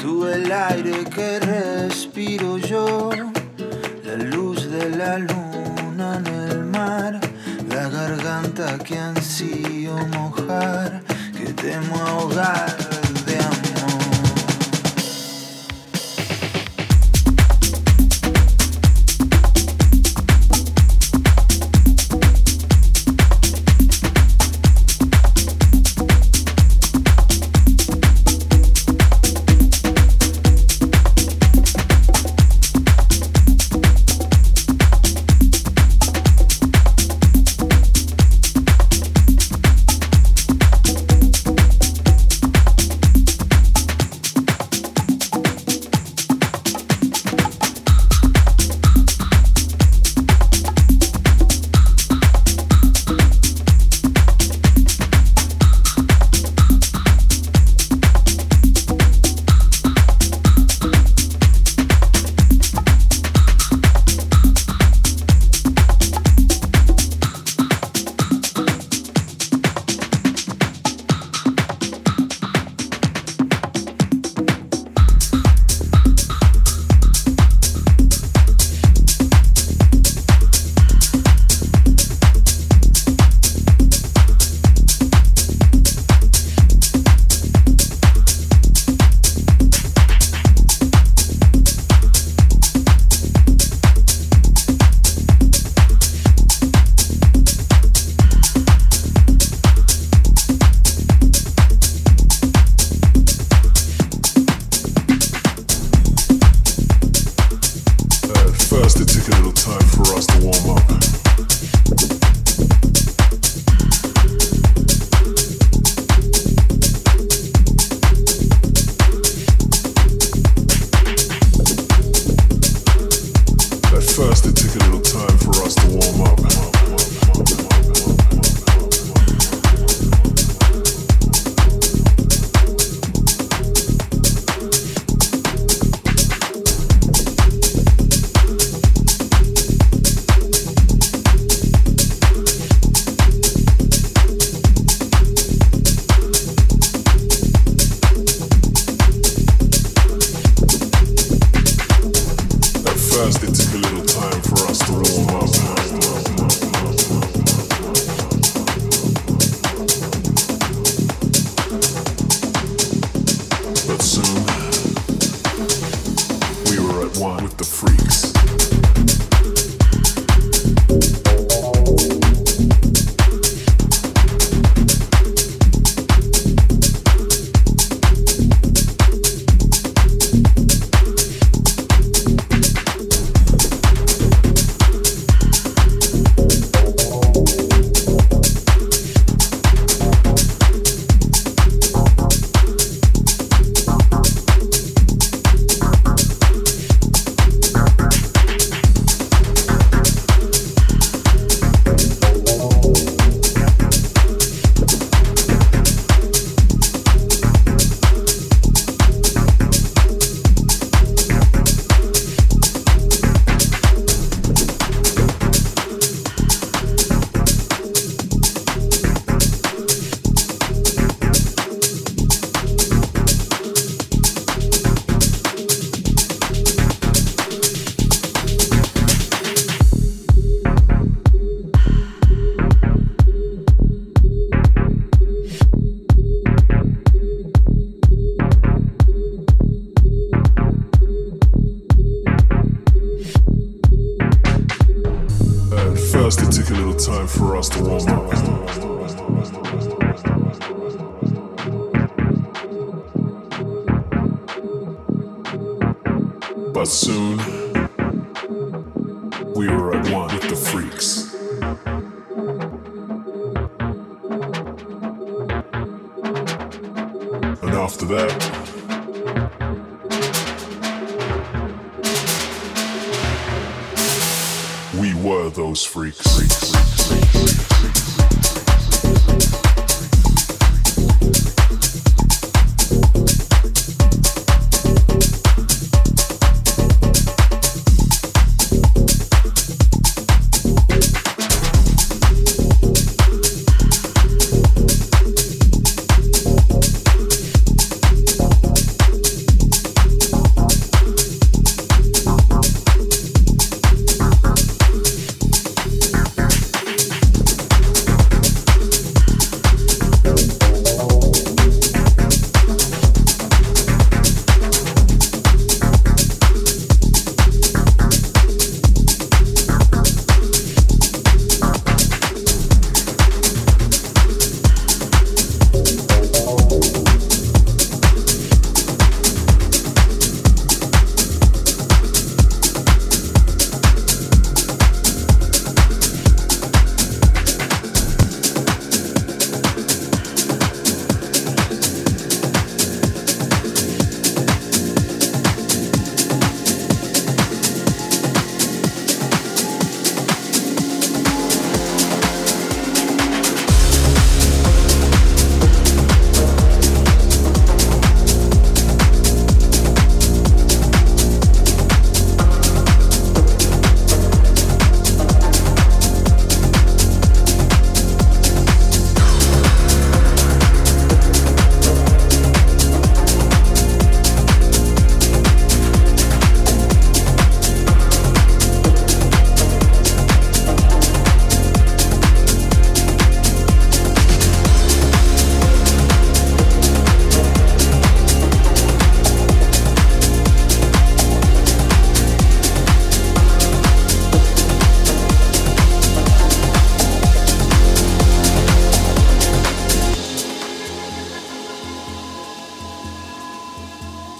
Tú el aire que respiro yo, la luz de la luna en el mar, la garganta que ansío mojar, que temo ahogar.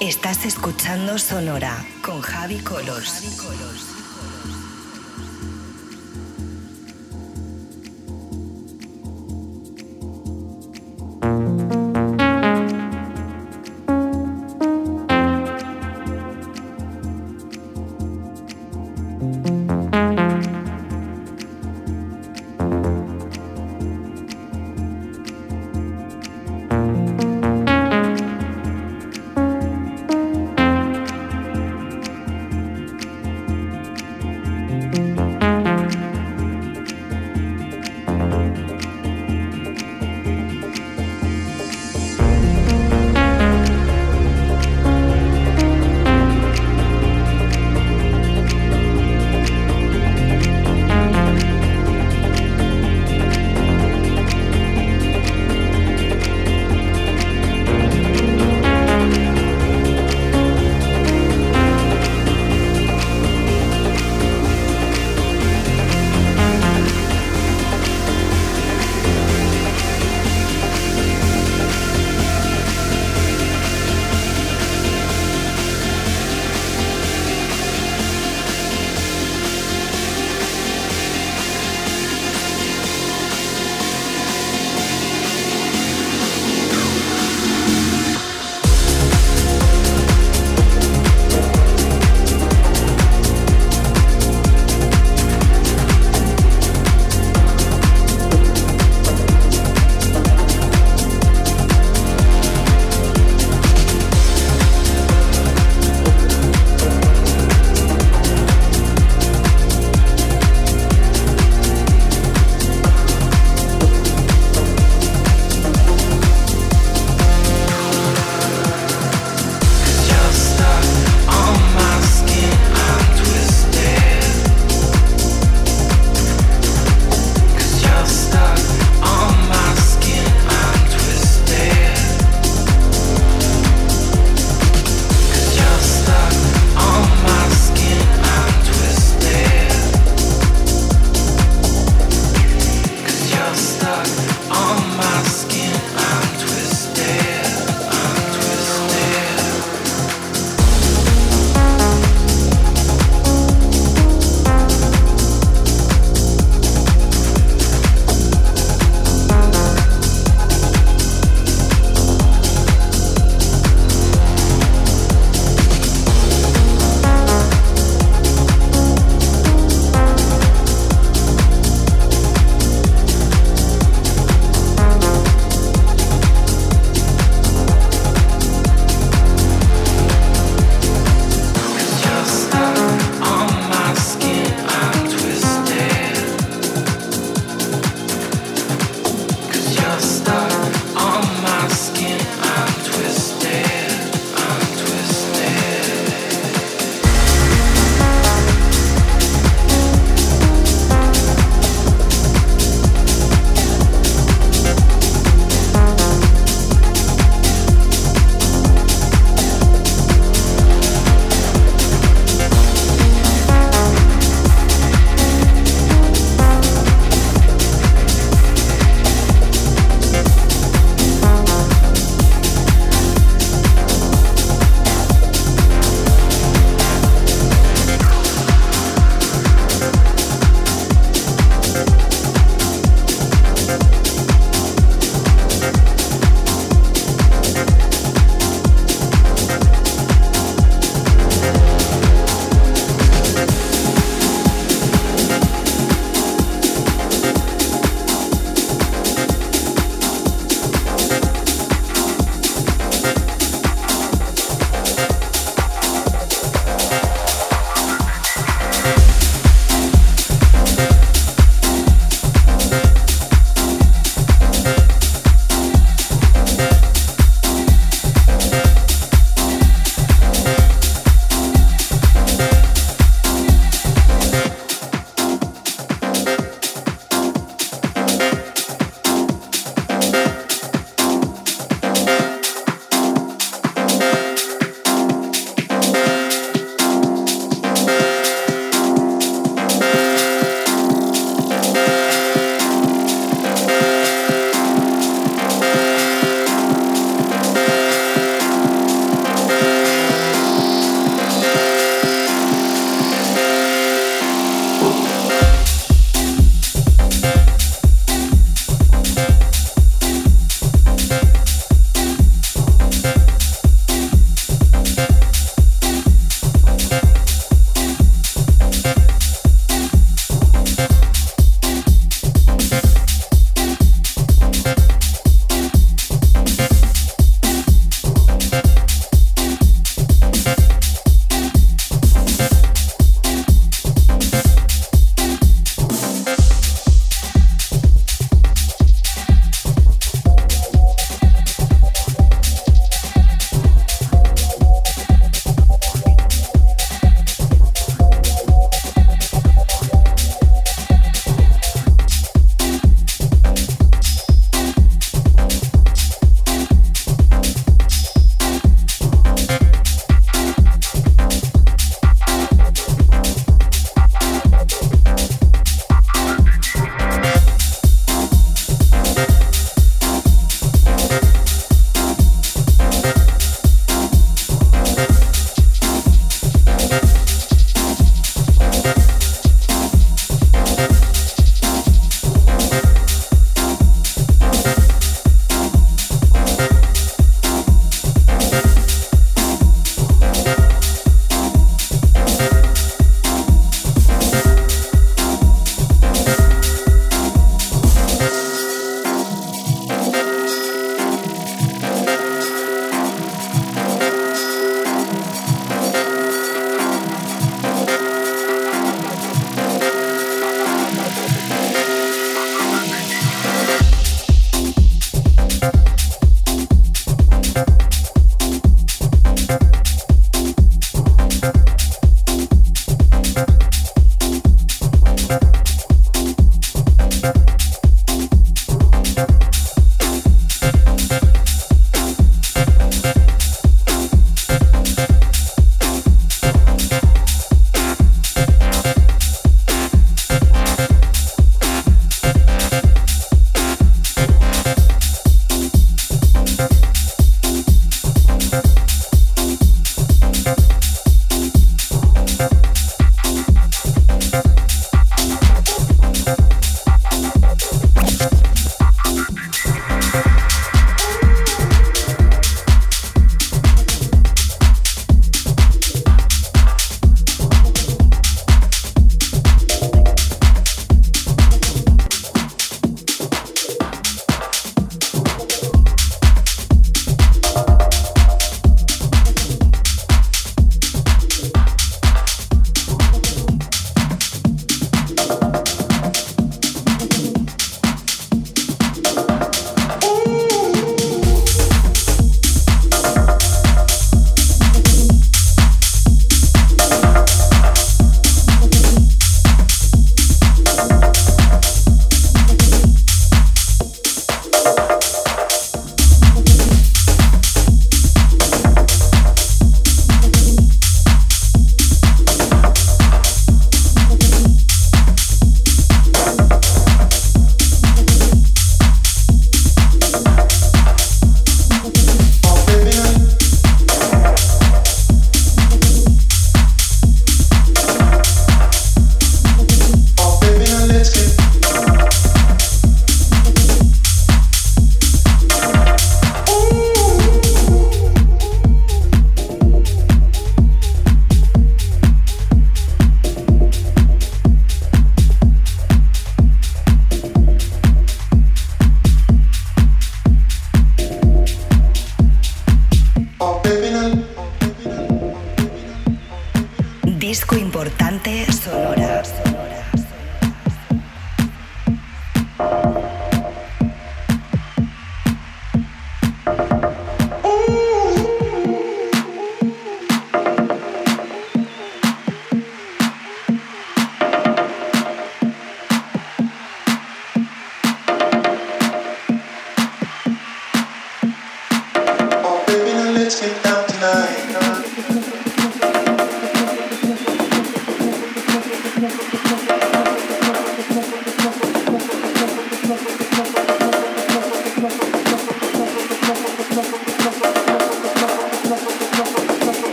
Estás escuchando Sonora con Javi Colors.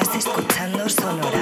Estás escuchando Sonora.